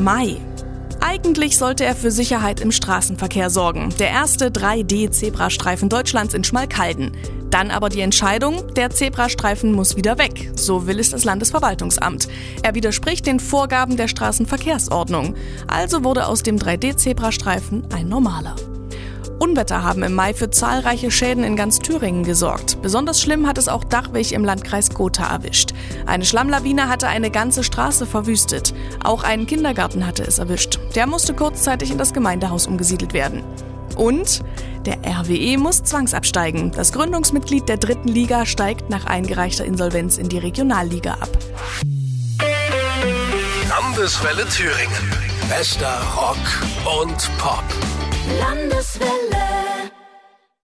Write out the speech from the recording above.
Mai. Eigentlich sollte er für Sicherheit im Straßenverkehr sorgen. Der erste 3D-Zebrastreifen Deutschlands in Schmalkalden. Dann aber die Entscheidung, der Zebrastreifen muss wieder weg. So will es das Landesverwaltungsamt. Er widerspricht den Vorgaben der Straßenverkehrsordnung. Also wurde aus dem 3D-Zebrastreifen ein normaler. Unwetter haben im Mai für zahlreiche Schäden in ganz Thüringen gesorgt. Besonders schlimm hat es auch Dachwig im Landkreis Gotha erwischt. Eine Schlammlawine hatte eine ganze Straße verwüstet. Auch einen Kindergarten hatte es erwischt. Der musste kurzzeitig in das Gemeindehaus umgesiedelt werden. Und der RWE muss zwangsabsteigen. Das Gründungsmitglied der dritten Liga steigt nach eingereichter Insolvenz in die Regionalliga ab. Landeswelle Thüringen. Bester Rock und Pop. Landeswelle.